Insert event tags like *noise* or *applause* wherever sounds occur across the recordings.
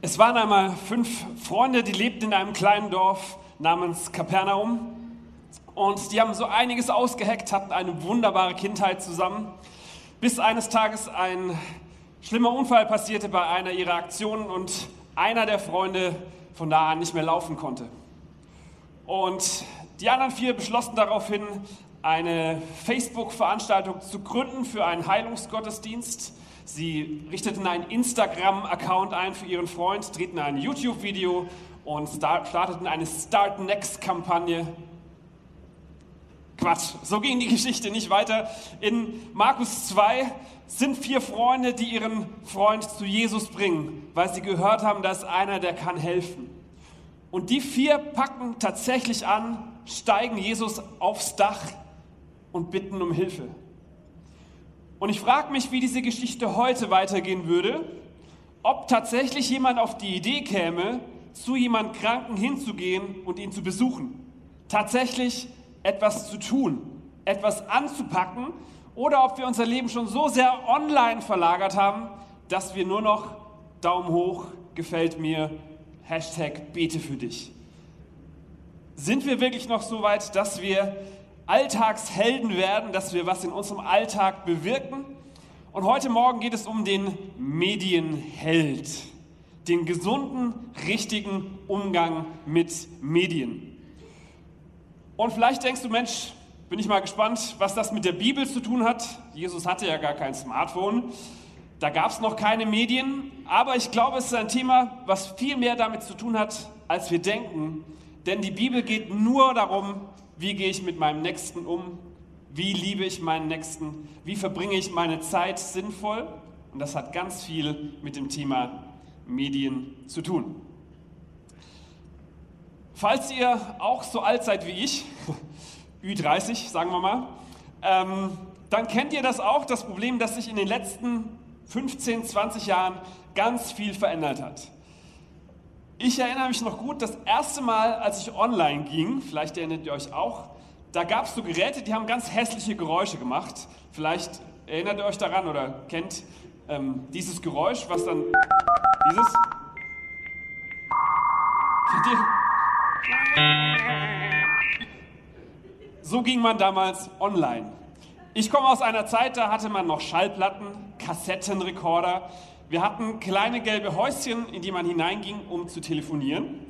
Es waren einmal fünf Freunde, die lebten in einem kleinen Dorf namens Kapernaum. Und die haben so einiges ausgeheckt, hatten eine wunderbare Kindheit zusammen, bis eines Tages ein schlimmer Unfall passierte bei einer ihrer Aktionen und einer der Freunde von da an nicht mehr laufen konnte. Und die anderen vier beschlossen daraufhin, eine Facebook-Veranstaltung zu gründen für einen Heilungsgottesdienst. Sie richteten einen Instagram-Account ein für ihren Freund, drehten ein YouTube-Video und starteten eine Start Next-Kampagne. Quatsch, so ging die Geschichte nicht weiter. In Markus 2 sind vier Freunde, die ihren Freund zu Jesus bringen, weil sie gehört haben, dass einer, der kann helfen. Und die vier packen tatsächlich an, steigen Jesus aufs Dach und bitten um Hilfe. Und ich frage mich, wie diese Geschichte heute weitergehen würde, ob tatsächlich jemand auf die Idee käme, zu jemand Kranken hinzugehen und ihn zu besuchen. Tatsächlich etwas zu tun, etwas anzupacken oder ob wir unser Leben schon so sehr online verlagert haben, dass wir nur noch Daumen hoch, gefällt mir, Hashtag bete für dich. Sind wir wirklich noch so weit, dass wir Alltagshelden werden, dass wir was in unserem Alltag bewirken? Und heute Morgen geht es um den Medienheld, den gesunden, richtigen Umgang mit Medien. Und vielleicht denkst du, Mensch, bin ich mal gespannt, was das mit der Bibel zu tun hat. Jesus hatte ja gar kein Smartphone. Da gab es noch keine Medien, aber ich glaube, es ist ein Thema, was viel mehr damit zu tun hat, als wir denken. Denn die Bibel geht nur darum, wie gehe ich mit meinem Nächsten um, wie liebe ich meinen Nächsten, wie verbringe ich meine Zeit sinnvoll. Und das hat ganz viel mit dem Thema Medien zu tun. Falls ihr auch so alt seid wie ich, *laughs* Ü30 sagen wir mal, ähm, dann kennt ihr das auch, das Problem, dass sich in den letzten 15, 20 Jahren ganz viel verändert hat. Ich erinnere mich noch gut, das erste Mal, als ich online ging, vielleicht erinnert ihr euch auch, da gab es so Geräte, die haben ganz hässliche Geräusche gemacht. Vielleicht erinnert ihr euch daran oder kennt ähm, dieses Geräusch, was dann dieses. So ging man damals online. Ich komme aus einer Zeit, da hatte man noch Schallplatten, Kassettenrekorder. Wir hatten kleine gelbe Häuschen, in die man hineinging, um zu telefonieren.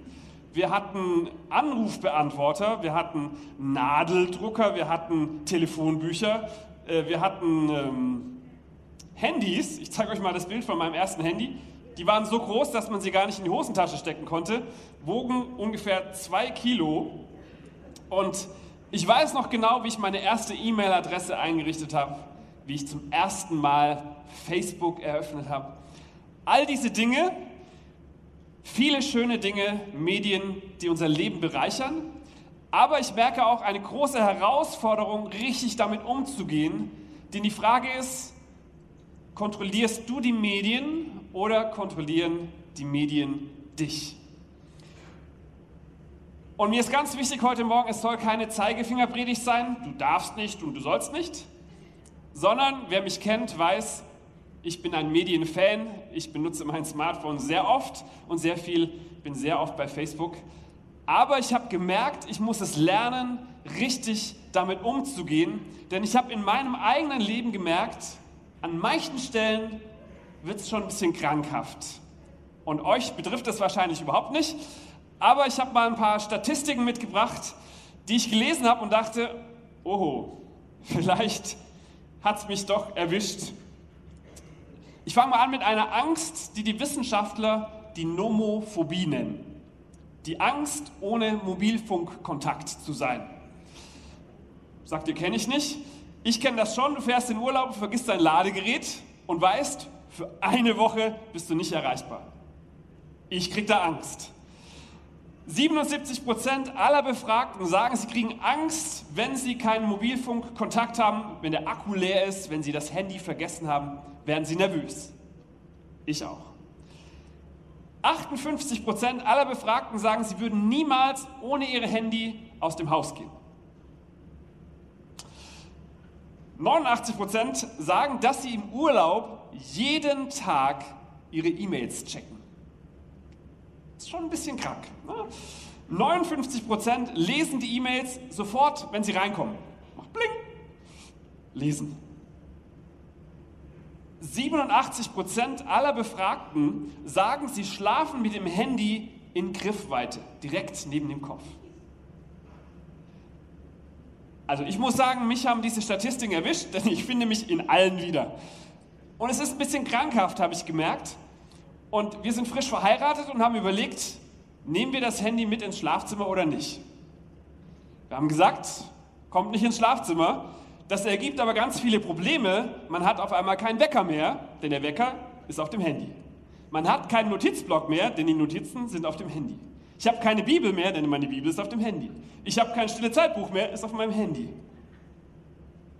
Wir hatten Anrufbeantworter, wir hatten Nadeldrucker, wir hatten Telefonbücher, äh, wir hatten ähm, Handys. Ich zeige euch mal das Bild von meinem ersten Handy. Die waren so groß, dass man sie gar nicht in die Hosentasche stecken konnte, wogen ungefähr zwei Kilo und ich weiß noch genau, wie ich meine erste E-Mail-Adresse eingerichtet habe, wie ich zum ersten Mal Facebook eröffnet habe. All diese Dinge, viele schöne Dinge, Medien, die unser Leben bereichern. Aber ich merke auch eine große Herausforderung, richtig damit umzugehen. Denn die Frage ist, kontrollierst du die Medien oder kontrollieren die Medien dich? Und mir ist ganz wichtig heute Morgen, es soll keine Zeigefingerpredigt sein, du darfst nicht und du sollst nicht, sondern wer mich kennt, weiß, ich bin ein Medienfan, ich benutze mein Smartphone sehr oft und sehr viel, bin sehr oft bei Facebook. Aber ich habe gemerkt, ich muss es lernen, richtig damit umzugehen, denn ich habe in meinem eigenen Leben gemerkt, an manchen Stellen wird es schon ein bisschen krankhaft. Und euch betrifft das wahrscheinlich überhaupt nicht, aber ich habe mal ein paar Statistiken mitgebracht, die ich gelesen habe und dachte, oho, *laughs* vielleicht hat es mich doch erwischt. Ich fange mal an mit einer Angst, die die Wissenschaftler die Nomophobie nennen. Die Angst, ohne Mobilfunkkontakt zu sein. Sagt ihr, kenne ich nicht. Ich kenne das schon. Du fährst in Urlaub, vergisst dein Ladegerät und weißt, für eine Woche bist du nicht erreichbar. Ich krieg da Angst. 77 Prozent aller Befragten sagen, sie kriegen Angst, wenn sie keinen Mobilfunkkontakt haben, wenn der Akku leer ist, wenn sie das Handy vergessen haben, werden sie nervös. Ich auch. 58 Prozent aller Befragten sagen, sie würden niemals ohne ihr Handy aus dem Haus gehen. 89 Prozent sagen, dass sie im Urlaub jeden Tag ihre E-Mails checken. Ist schon ein bisschen krank. Ne? 59% lesen die E-Mails sofort, wenn sie reinkommen. Macht bling. Lesen. 87% aller Befragten sagen, sie schlafen mit dem Handy in Griffweite, direkt neben dem Kopf. Also ich muss sagen, mich haben diese Statistiken erwischt, denn ich finde mich in allen wieder. Und es ist ein bisschen krankhaft, habe ich gemerkt. Und wir sind frisch verheiratet und haben überlegt, nehmen wir das Handy mit ins Schlafzimmer oder nicht? Wir haben gesagt, kommt nicht ins Schlafzimmer. Das ergibt aber ganz viele Probleme. Man hat auf einmal keinen Wecker mehr, denn der Wecker ist auf dem Handy. Man hat keinen Notizblock mehr, denn die Notizen sind auf dem Handy. Ich habe keine Bibel mehr, denn meine Bibel ist auf dem Handy. Ich habe kein stille Zeitbuch mehr, ist auf meinem Handy.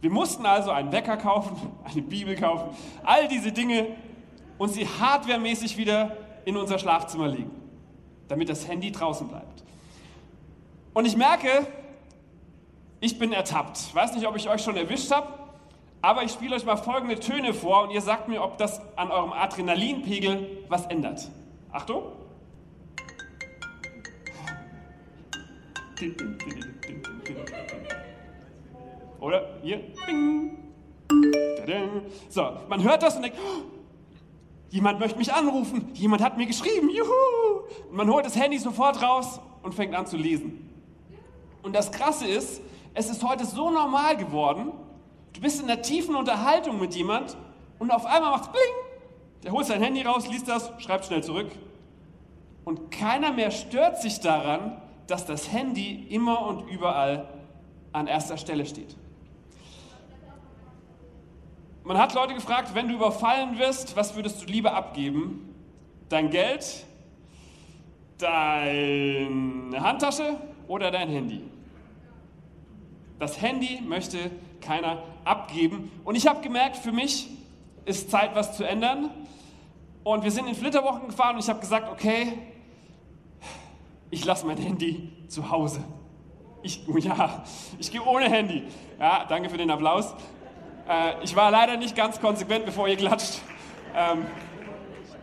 Wir mussten also einen Wecker kaufen, *laughs* eine Bibel kaufen, all diese Dinge und sie hardwaremäßig wieder in unser Schlafzimmer legen, damit das Handy draußen bleibt. Und ich merke, ich bin ertappt. Ich weiß nicht, ob ich euch schon erwischt habe, aber ich spiele euch mal folgende Töne vor und ihr sagt mir, ob das an eurem Adrenalinpegel was ändert. Achtung! Oder hier. So, man hört das und denkt, jemand möchte mich anrufen, jemand hat mir geschrieben, juhu! Und man holt das Handy sofort raus und fängt an zu lesen. Und das Krasse ist, es ist heute so normal geworden, du bist in einer tiefen Unterhaltung mit jemand und auf einmal macht es bling, der holt sein Handy raus, liest das, schreibt schnell zurück. Und keiner mehr stört sich daran, dass das Handy immer und überall an erster Stelle steht. Man hat Leute gefragt, wenn du überfallen wirst, was würdest du lieber abgeben? Dein Geld, deine Handtasche oder dein Handy? Das Handy möchte keiner abgeben. Und ich habe gemerkt, für mich ist Zeit, was zu ändern. Und wir sind in Flitterwochen gefahren und ich habe gesagt, okay, ich lasse mein Handy zu Hause. Ich, ja, ich gehe ohne Handy. Ja, danke für den Applaus. Äh, ich war leider nicht ganz konsequent, bevor ihr klatscht. Ähm,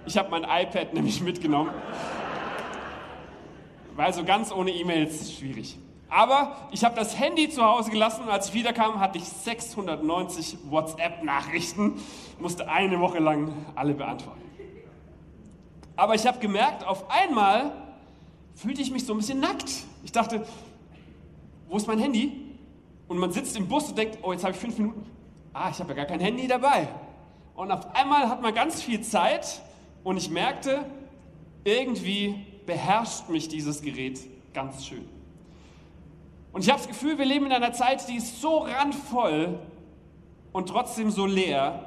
ich habe mein iPad nämlich mitgenommen. Weil so ganz ohne E-Mails schwierig. Aber ich habe das Handy zu Hause gelassen und als ich wiederkam, hatte ich 690 WhatsApp-Nachrichten, musste eine Woche lang alle beantworten. Aber ich habe gemerkt, auf einmal fühlte ich mich so ein bisschen nackt. Ich dachte, wo ist mein Handy? Und man sitzt im Bus und denkt, oh, jetzt habe ich fünf Minuten. Ah, ich habe ja gar kein Handy dabei. Und auf einmal hat man ganz viel Zeit und ich merkte, irgendwie beherrscht mich dieses Gerät ganz schön. Und ich habe das Gefühl, wir leben in einer Zeit, die ist so randvoll und trotzdem so leer.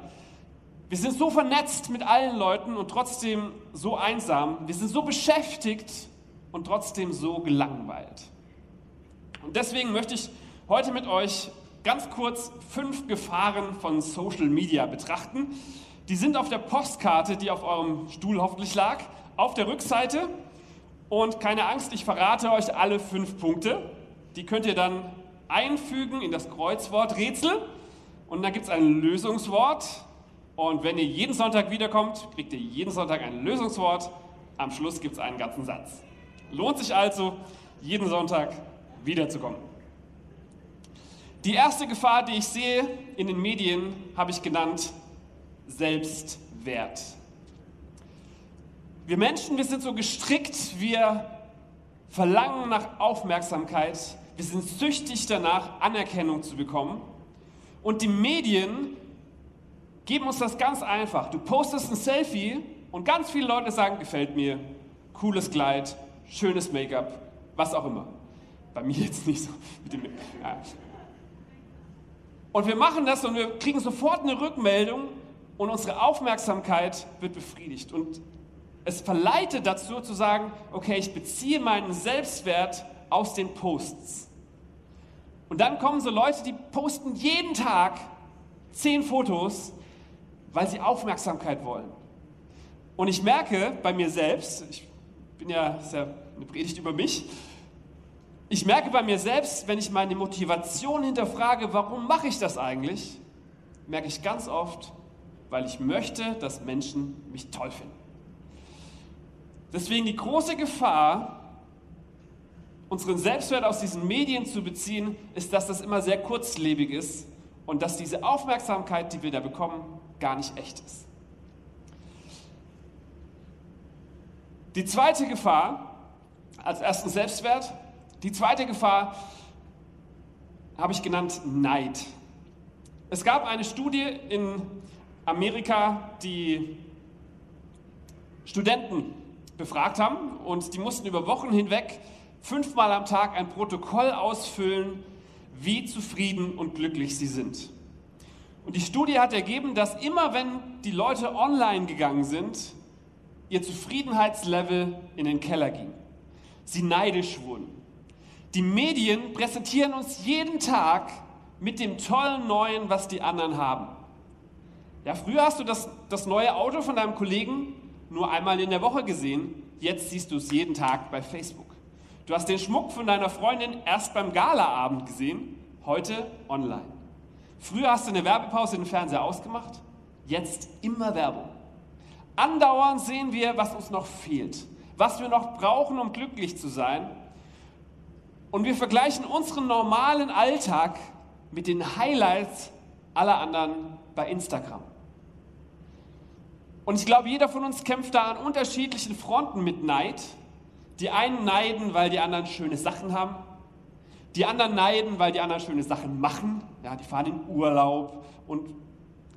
Wir sind so vernetzt mit allen Leuten und trotzdem so einsam. Wir sind so beschäftigt und trotzdem so gelangweilt. Und deswegen möchte ich heute mit euch ganz kurz fünf Gefahren von Social Media betrachten. Die sind auf der Postkarte, die auf eurem Stuhl hoffentlich lag, auf der Rückseite. Und keine Angst, ich verrate euch alle fünf Punkte. Die könnt ihr dann einfügen in das Kreuzwort Rätsel. Und dann gibt es ein Lösungswort. Und wenn ihr jeden Sonntag wiederkommt, kriegt ihr jeden Sonntag ein Lösungswort. Am Schluss gibt es einen ganzen Satz. Lohnt sich also, jeden Sonntag wiederzukommen. Die erste Gefahr, die ich sehe in den Medien, habe ich genannt Selbstwert. Wir Menschen, wir sind so gestrickt, wir verlangen nach Aufmerksamkeit, wir sind süchtig danach, Anerkennung zu bekommen. Und die Medien geben uns das ganz einfach. Du postest ein Selfie und ganz viele Leute sagen, gefällt mir, cooles Kleid, schönes Make-up, was auch immer. Bei mir jetzt nicht so. Ja. Und wir machen das und wir kriegen sofort eine Rückmeldung und unsere Aufmerksamkeit wird befriedigt. Und es verleitet dazu zu sagen, okay, ich beziehe meinen Selbstwert aus den Posts. Und dann kommen so Leute, die posten jeden Tag zehn Fotos, weil sie Aufmerksamkeit wollen. Und ich merke bei mir selbst, ich bin ja, ist ja eine Predigt über mich. Ich merke bei mir selbst, wenn ich meine Motivation hinterfrage, warum mache ich das eigentlich, merke ich ganz oft, weil ich möchte, dass Menschen mich toll finden. Deswegen die große Gefahr, unseren Selbstwert aus diesen Medien zu beziehen, ist, dass das immer sehr kurzlebig ist und dass diese Aufmerksamkeit, die wir da bekommen, gar nicht echt ist. Die zweite Gefahr, als ersten Selbstwert, die zweite Gefahr habe ich genannt Neid. Es gab eine Studie in Amerika, die Studenten befragt haben und die mussten über Wochen hinweg fünfmal am Tag ein Protokoll ausfüllen, wie zufrieden und glücklich sie sind. Und die Studie hat ergeben, dass immer wenn die Leute online gegangen sind, ihr Zufriedenheitslevel in den Keller ging. Sie neidisch wurden. Die Medien präsentieren uns jeden Tag mit dem tollen Neuen, was die anderen haben. Ja, früher hast du das, das neue Auto von deinem Kollegen nur einmal in der Woche gesehen, jetzt siehst du es jeden Tag bei Facebook. Du hast den Schmuck von deiner Freundin erst beim Galaabend gesehen, heute online. Früher hast du eine Werbepause den Fernseher ausgemacht, jetzt immer Werbung. Andauernd sehen wir, was uns noch fehlt, was wir noch brauchen, um glücklich zu sein. Und wir vergleichen unseren normalen Alltag mit den Highlights aller anderen bei Instagram. Und ich glaube, jeder von uns kämpft da an unterschiedlichen Fronten mit Neid. Die einen neiden, weil die anderen schöne Sachen haben. Die anderen neiden, weil die anderen schöne Sachen machen. Ja, die fahren in Urlaub und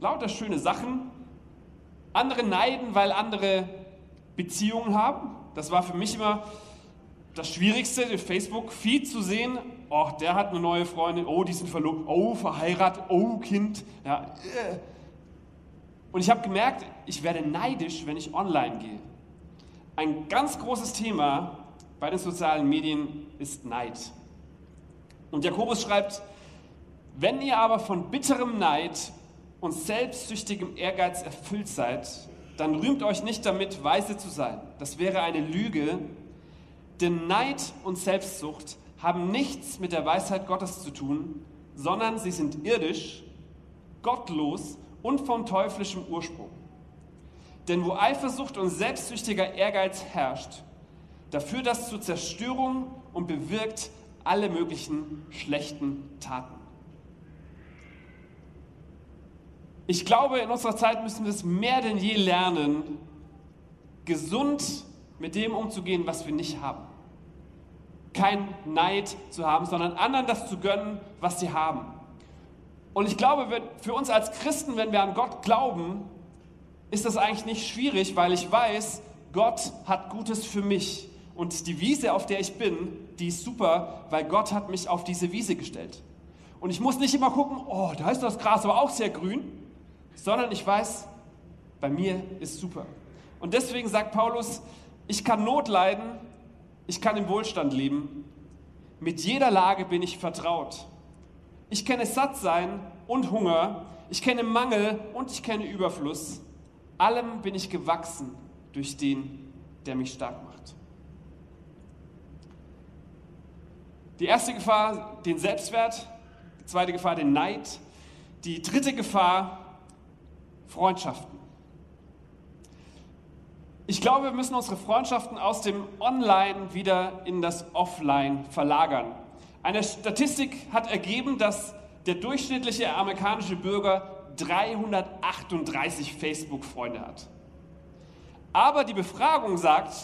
lauter schöne Sachen. Andere neiden, weil andere Beziehungen haben. Das war für mich immer das Schwierigste, den Facebook-Feed zu sehen. Oh, der hat eine neue Freundin. Oh, die sind verlobt. Oh, verheiratet. Oh, Kind. Ja. Und ich habe gemerkt, ich werde neidisch, wenn ich online gehe. Ein ganz großes Thema bei den sozialen Medien ist Neid. Und Jakobus schreibt, wenn ihr aber von bitterem Neid und selbstsüchtigem Ehrgeiz erfüllt seid, dann rühmt euch nicht damit, weise zu sein. Das wäre eine Lüge, denn Neid und Selbstsucht haben nichts mit der Weisheit Gottes zu tun, sondern sie sind irdisch, gottlos und von teuflischem Ursprung. Denn wo Eifersucht und selbstsüchtiger Ehrgeiz herrscht, da führt das zur Zerstörung und bewirkt alle möglichen schlechten Taten. Ich glaube, in unserer Zeit müssen wir es mehr denn je lernen, gesund mit dem umzugehen, was wir nicht haben. Kein Neid zu haben, sondern anderen das zu gönnen, was sie haben. Und ich glaube, für uns als Christen, wenn wir an Gott glauben, ist das eigentlich nicht schwierig, weil ich weiß, Gott hat Gutes für mich. Und die Wiese, auf der ich bin, die ist super, weil Gott hat mich auf diese Wiese gestellt. Und ich muss nicht immer gucken, oh, da ist das Gras aber auch sehr grün, sondern ich weiß, bei mir ist super. Und deswegen sagt Paulus, ich kann Not leiden, ich kann im Wohlstand leben, mit jeder Lage bin ich vertraut. Ich kenne Sattsein und Hunger, ich kenne Mangel und ich kenne Überfluss. Allem bin ich gewachsen durch den, der mich stark macht. Die erste Gefahr, den Selbstwert, die zweite Gefahr, den Neid, die dritte Gefahr, Freundschaften. Ich glaube, wir müssen unsere Freundschaften aus dem Online wieder in das Offline verlagern. Eine Statistik hat ergeben, dass der durchschnittliche amerikanische Bürger 338 Facebook-Freunde hat. Aber die Befragung sagt,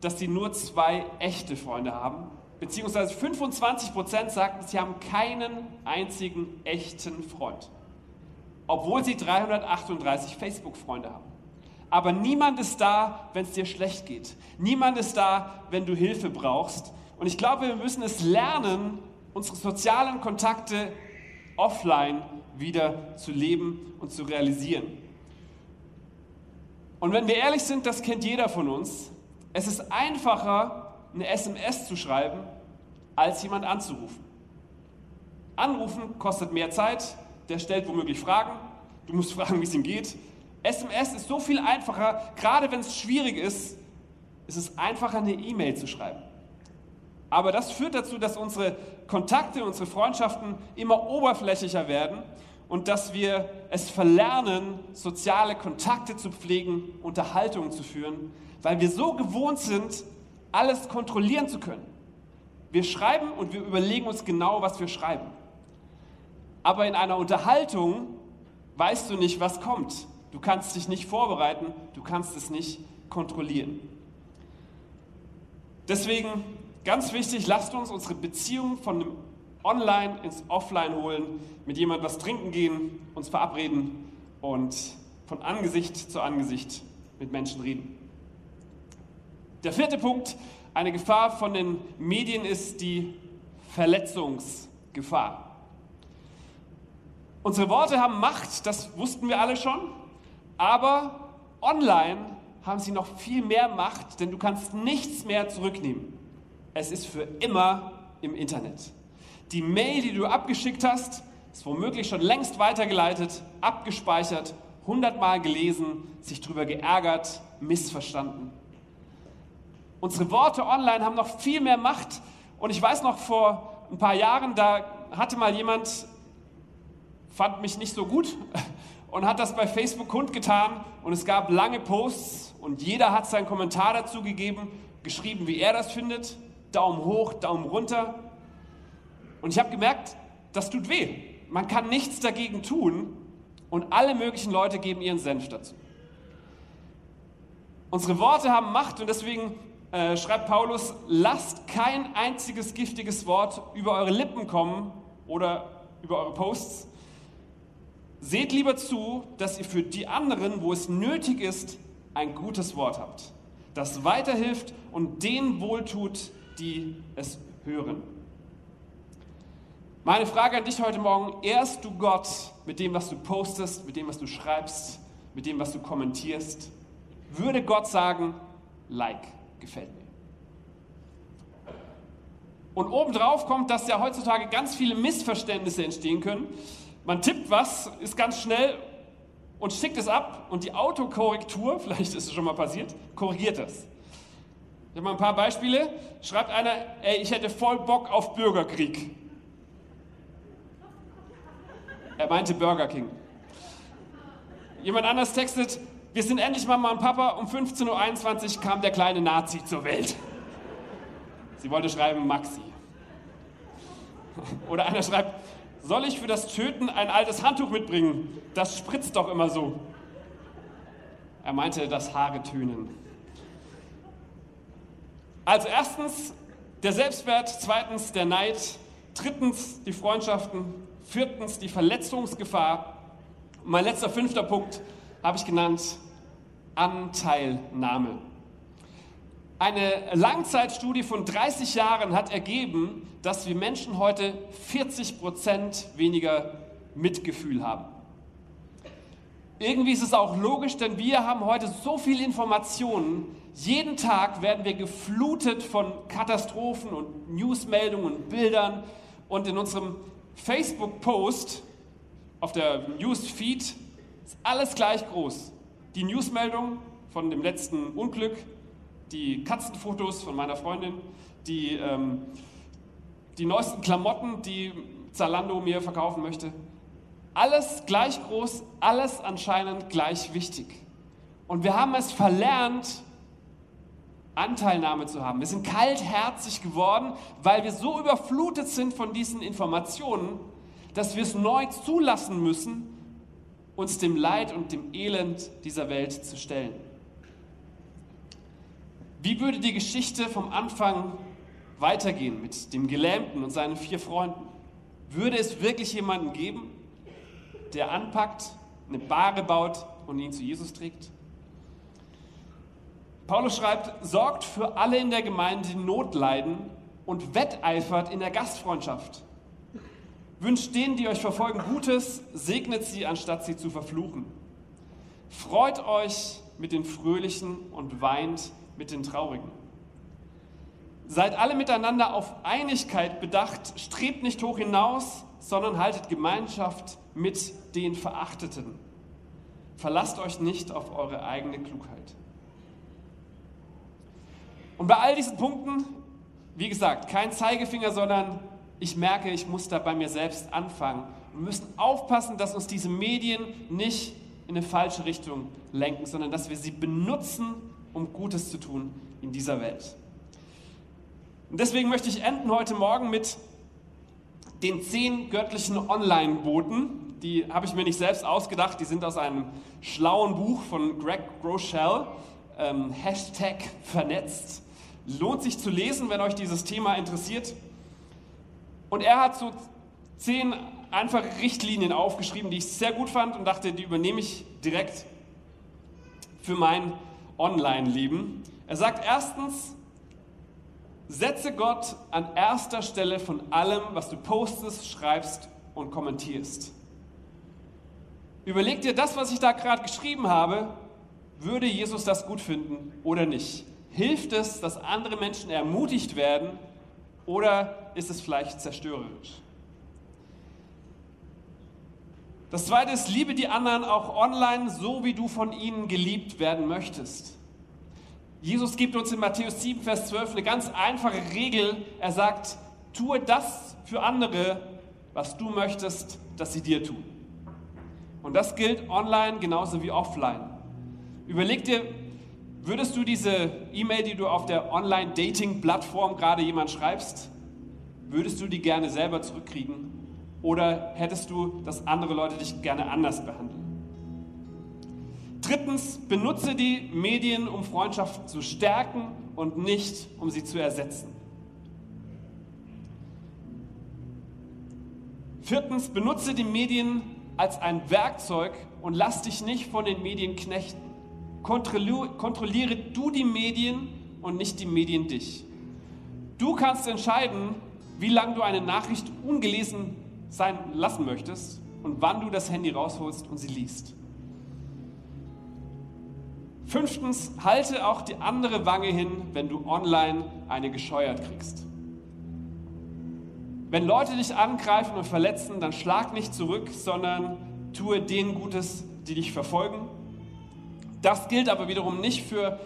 dass sie nur zwei echte Freunde haben, beziehungsweise 25 Prozent sagten, sie haben keinen einzigen echten Freund obwohl sie 338 Facebook-Freunde haben. Aber niemand ist da, wenn es dir schlecht geht. Niemand ist da, wenn du Hilfe brauchst. Und ich glaube, wir müssen es lernen, unsere sozialen Kontakte offline wieder zu leben und zu realisieren. Und wenn wir ehrlich sind, das kennt jeder von uns. Es ist einfacher, eine SMS zu schreiben, als jemand anzurufen. Anrufen kostet mehr Zeit, der stellt womöglich Fragen. Du musst *laughs* fragen, wie es ihm geht. SMS ist so viel einfacher, gerade wenn es schwierig ist, ist es einfacher, eine E-Mail zu schreiben. Aber das führt dazu, dass unsere Kontakte, unsere Freundschaften immer oberflächlicher werden und dass wir es verlernen, soziale Kontakte zu pflegen, Unterhaltungen zu führen, weil wir so gewohnt sind, alles kontrollieren zu können. Wir schreiben und wir überlegen uns genau, was wir schreiben. Aber in einer Unterhaltung weißt du nicht, was kommt. Du kannst dich nicht vorbereiten, du kannst es nicht kontrollieren. Deswegen ganz wichtig, lasst uns unsere Beziehung von dem Online ins Offline holen, mit jemandem was trinken gehen, uns verabreden und von Angesicht zu Angesicht mit Menschen reden. Der vierte Punkt, eine Gefahr von den Medien ist die Verletzungsgefahr. Unsere Worte haben Macht, das wussten wir alle schon, aber online haben sie noch viel mehr Macht, denn du kannst nichts mehr zurücknehmen. Es ist für immer im Internet. Die Mail, die du abgeschickt hast, ist womöglich schon längst weitergeleitet, abgespeichert, hundertmal gelesen, sich darüber geärgert, missverstanden. Unsere Worte online haben noch viel mehr Macht. Und ich weiß noch vor ein paar Jahren, da hatte mal jemand, fand mich nicht so gut und hat das bei Facebook kundgetan. Und es gab lange Posts und jeder hat seinen Kommentar dazu gegeben, geschrieben, wie er das findet. Daumen hoch, Daumen runter. Und ich habe gemerkt, das tut weh. Man kann nichts dagegen tun und alle möglichen Leute geben ihren Senf dazu. Unsere Worte haben Macht und deswegen äh, schreibt Paulus, lasst kein einziges giftiges Wort über eure Lippen kommen oder über eure Posts. Seht lieber zu, dass ihr für die anderen, wo es nötig ist, ein gutes Wort habt, das weiterhilft und denen wohltut, die es hören. Meine Frage an dich heute Morgen, ehrst du Gott mit dem, was du postest, mit dem, was du schreibst, mit dem, was du kommentierst? Würde Gott sagen, like, gefällt mir. Und obendrauf kommt, dass ja heutzutage ganz viele Missverständnisse entstehen können. Man tippt was, ist ganz schnell und schickt es ab und die Autokorrektur, *laughs* vielleicht ist es schon mal passiert, korrigiert das. Ich habe mal ein paar Beispiele. Schreibt einer, ey, ich hätte voll Bock auf Bürgerkrieg. Er meinte Burger King. Jemand anders textet, wir sind endlich Mama und Papa, um 15.21 Uhr kam der kleine Nazi zur Welt. Sie wollte schreiben Maxi. *laughs* Oder einer schreibt, soll ich für das Töten ein altes Handtuch mitbringen? Das spritzt doch immer so. Er meinte das Haare tönen. Also erstens der Selbstwert, zweitens der Neid, drittens die Freundschaften, Viertens die Verletzungsgefahr. mein letzter fünfter Punkt habe ich genannt Anteilnahme. Eine Langzeitstudie von 30 Jahren hat ergeben, dass wir Menschen heute 40 Prozent weniger Mitgefühl haben. Irgendwie ist es auch logisch, denn wir haben heute so viel Informationen. Jeden Tag werden wir geflutet von Katastrophen und Newsmeldungen und Bildern. Und in unserem Facebook-Post auf der Newsfeed ist alles gleich groß. Die Newsmeldung von dem letzten Unglück, die Katzenfotos von meiner Freundin, die, ähm, die neuesten Klamotten, die Zalando mir verkaufen möchte. Alles gleich groß, alles anscheinend gleich wichtig. Und wir haben es verlernt, Anteilnahme zu haben. Wir sind kaltherzig geworden, weil wir so überflutet sind von diesen Informationen, dass wir es neu zulassen müssen, uns dem Leid und dem Elend dieser Welt zu stellen. Wie würde die Geschichte vom Anfang weitergehen mit dem Gelähmten und seinen vier Freunden? Würde es wirklich jemanden geben, der anpackt, eine Bahre baut und ihn zu Jesus trägt? Paulus schreibt, sorgt für alle in der Gemeinde, die Not leiden und wetteifert in der Gastfreundschaft. Wünscht denen, die euch verfolgen, Gutes, segnet sie, anstatt sie zu verfluchen. Freut euch mit den Fröhlichen und weint mit den Traurigen. Seid alle miteinander auf Einigkeit bedacht, strebt nicht hoch hinaus, sondern haltet Gemeinschaft mit den Verachteten. Verlasst euch nicht auf eure eigene Klugheit. Und bei all diesen Punkten, wie gesagt, kein Zeigefinger, sondern ich merke, ich muss da bei mir selbst anfangen Wir müssen aufpassen, dass uns diese Medien nicht in eine falsche Richtung lenken, sondern dass wir sie benutzen, um Gutes zu tun in dieser Welt. Und deswegen möchte ich enden heute Morgen mit den zehn göttlichen Online-Boten. Die habe ich mir nicht selbst ausgedacht, die sind aus einem schlauen Buch von Greg Groeschel, ähm, Hashtag vernetzt. Lohnt sich zu lesen, wenn euch dieses Thema interessiert. Und er hat so zehn einfache Richtlinien aufgeschrieben, die ich sehr gut fand und dachte, die übernehme ich direkt für mein Online-Leben. Er sagt erstens, setze Gott an erster Stelle von allem, was du postest, schreibst und kommentierst. Überleg dir das, was ich da gerade geschrieben habe, würde Jesus das gut finden oder nicht? Hilft es, dass andere Menschen ermutigt werden oder ist es vielleicht zerstörerisch? Das zweite ist, liebe die anderen auch online, so wie du von ihnen geliebt werden möchtest. Jesus gibt uns in Matthäus 7, Vers 12 eine ganz einfache Regel. Er sagt, tue das für andere, was du möchtest, dass sie dir tun. Und das gilt online genauso wie offline. Überleg dir, würdest du diese E-Mail, die du auf der Online-Dating-Plattform gerade jemand schreibst, würdest du die gerne selber zurückkriegen? Oder hättest du, dass andere Leute dich gerne anders behandeln? Drittens, benutze die Medien, um Freundschaften zu stärken und nicht, um sie zu ersetzen. Viertens, benutze die Medien als ein Werkzeug und lass dich nicht von den Medien knechten. Kontrolliere du die Medien und nicht die Medien dich. Du kannst entscheiden, wie lange du eine Nachricht ungelesen sein lassen möchtest und wann du das Handy rausholst und sie liest. Fünftens, halte auch die andere Wange hin, wenn du online eine gescheuert kriegst. Wenn Leute dich angreifen und verletzen, dann schlag nicht zurück, sondern tue denen Gutes, die dich verfolgen. Das gilt aber wiederum nicht für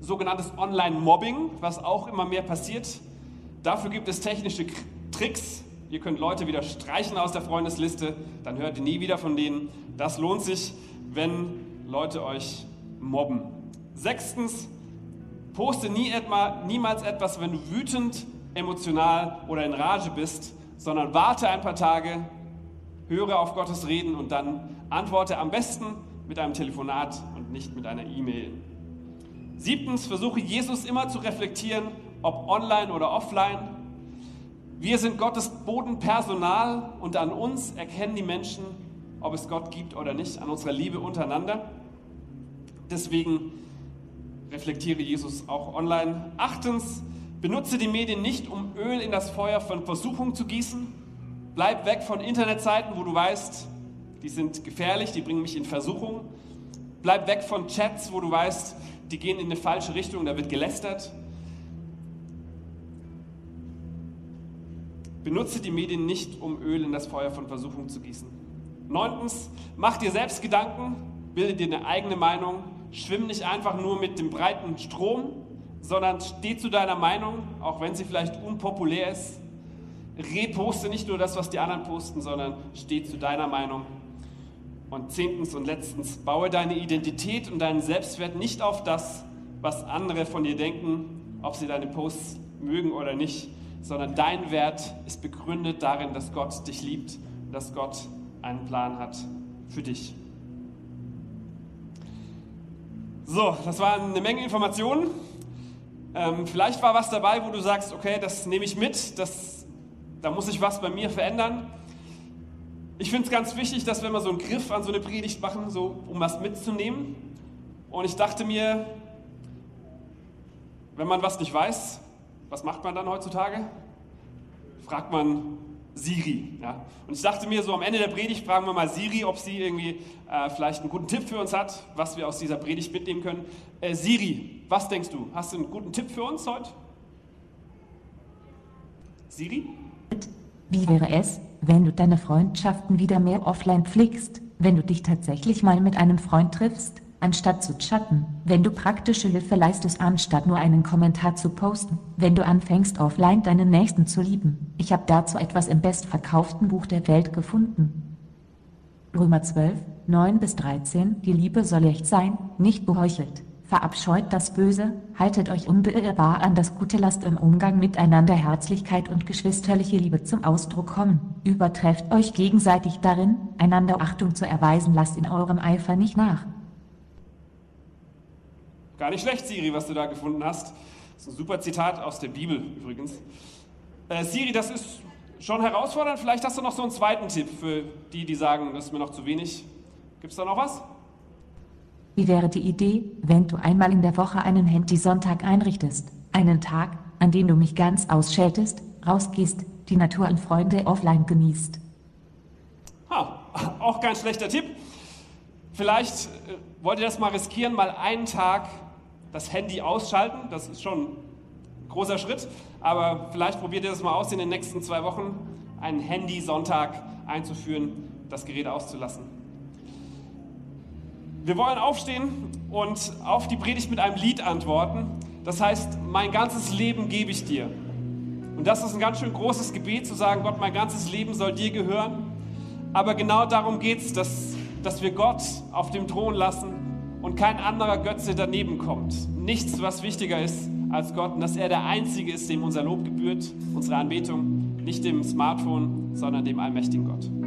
sogenanntes Online-Mobbing, was auch immer mehr passiert. Dafür gibt es technische Tricks. Ihr könnt Leute wieder streichen aus der Freundesliste, dann hört ihr nie wieder von denen. Das lohnt sich, wenn Leute euch mobben. Sechstens, poste nie etwa, niemals etwas, wenn du wütend, emotional oder in Rage bist, sondern warte ein paar Tage, höre auf Gottes Reden und dann antworte am besten mit einem Telefonat und nicht mit einer E-Mail. Siebtens, versuche Jesus immer zu reflektieren, ob online oder offline. Wir sind Gottes Bodenpersonal und an uns erkennen die Menschen, ob es Gott gibt oder nicht, an unserer Liebe untereinander. Deswegen reflektiere Jesus auch online. Achtens, benutze die Medien nicht, um Öl in das Feuer von Versuchung zu gießen. Bleib weg von Internetseiten, wo du weißt, die sind gefährlich, die bringen mich in Versuchung. Bleib weg von Chats, wo du weißt, die gehen in eine falsche Richtung, da wird gelästert. Benutze die Medien nicht, um Öl in das Feuer von Versuchung zu gießen. Neuntens, mach dir selbst Gedanken, bilde dir eine eigene Meinung Schwimm nicht einfach nur mit dem breiten Strom, sondern steh zu deiner Meinung, auch wenn sie vielleicht unpopulär ist. Reposte nicht nur das, was die anderen posten, sondern steh zu deiner Meinung. Und zehntens und letztens, baue deine Identität und deinen Selbstwert nicht auf das, was andere von dir denken, ob sie deine Posts mögen oder nicht, sondern dein Wert ist begründet darin, dass Gott dich liebt dass Gott einen Plan hat für dich. So, das waren eine Menge Informationen. Ähm, vielleicht war was dabei, wo du sagst, okay, das nehme ich mit, das, da muss sich was bei mir verändern. Ich finde es ganz wichtig, dass wir mal so einen Griff an so eine Predigt machen, so, um was mitzunehmen. Und ich dachte mir, wenn man was nicht weiß, was macht man dann heutzutage? Fragt man Siri. Ja. Und ich dachte mir, so am Ende der Predigt fragen wir mal Siri, ob sie irgendwie äh, vielleicht einen guten Tipp für uns hat, was wir aus dieser Predigt mitnehmen können. Äh, Siri, was denkst du? Hast du einen guten Tipp für uns heute? Siri? Wie wäre es, wenn du deine Freundschaften wieder mehr offline pflegst, wenn du dich tatsächlich mal mit einem Freund triffst? Anstatt zu chatten, wenn du praktische Hilfe leistest, anstatt nur einen Kommentar zu posten, wenn du anfängst offline deinen Nächsten zu lieben. Ich habe dazu etwas im bestverkauften Buch der Welt gefunden. Römer 12, 9 bis 13, die Liebe soll echt sein, nicht geheuchelt. Verabscheut das Böse, haltet euch unbeirrbar an das Gute, lasst im Umgang miteinander Herzlichkeit und geschwisterliche Liebe zum Ausdruck kommen. Übertrefft euch gegenseitig darin, einander Achtung zu erweisen, lasst in eurem Eifer nicht nach. Gar nicht schlecht, Siri, was du da gefunden hast. Das ist ein super Zitat aus der Bibel übrigens. Äh, Siri, das ist schon herausfordernd. Vielleicht hast du noch so einen zweiten Tipp für die, die sagen, das ist mir noch zu wenig. Gibt es da noch was? Wie wäre die Idee, wenn du einmal in der Woche einen Handy-Sonntag einrichtest? Einen Tag, an dem du mich ganz ausschaltest, rausgehst, die Natur und Freunde offline genießt. Ha, auch kein schlechter Tipp. Vielleicht äh, wollt ihr das mal riskieren, mal einen Tag das Handy ausschalten. Das ist schon ein großer Schritt, aber vielleicht probiert ihr das mal aus in den nächsten zwei Wochen, einen Handy-Sonntag einzuführen, das Gerät auszulassen. Wir wollen aufstehen und auf die Predigt mit einem Lied antworten. Das heißt, mein ganzes Leben gebe ich dir. Und das ist ein ganz schön großes Gebet zu sagen, Gott, mein ganzes Leben soll dir gehören. Aber genau darum geht es, dass, dass wir Gott auf dem Thron lassen und kein anderer Götze daneben kommt. Nichts, was wichtiger ist als Gott und dass er der Einzige ist, dem unser Lob gebührt, unsere Anbetung, nicht dem Smartphone, sondern dem allmächtigen Gott.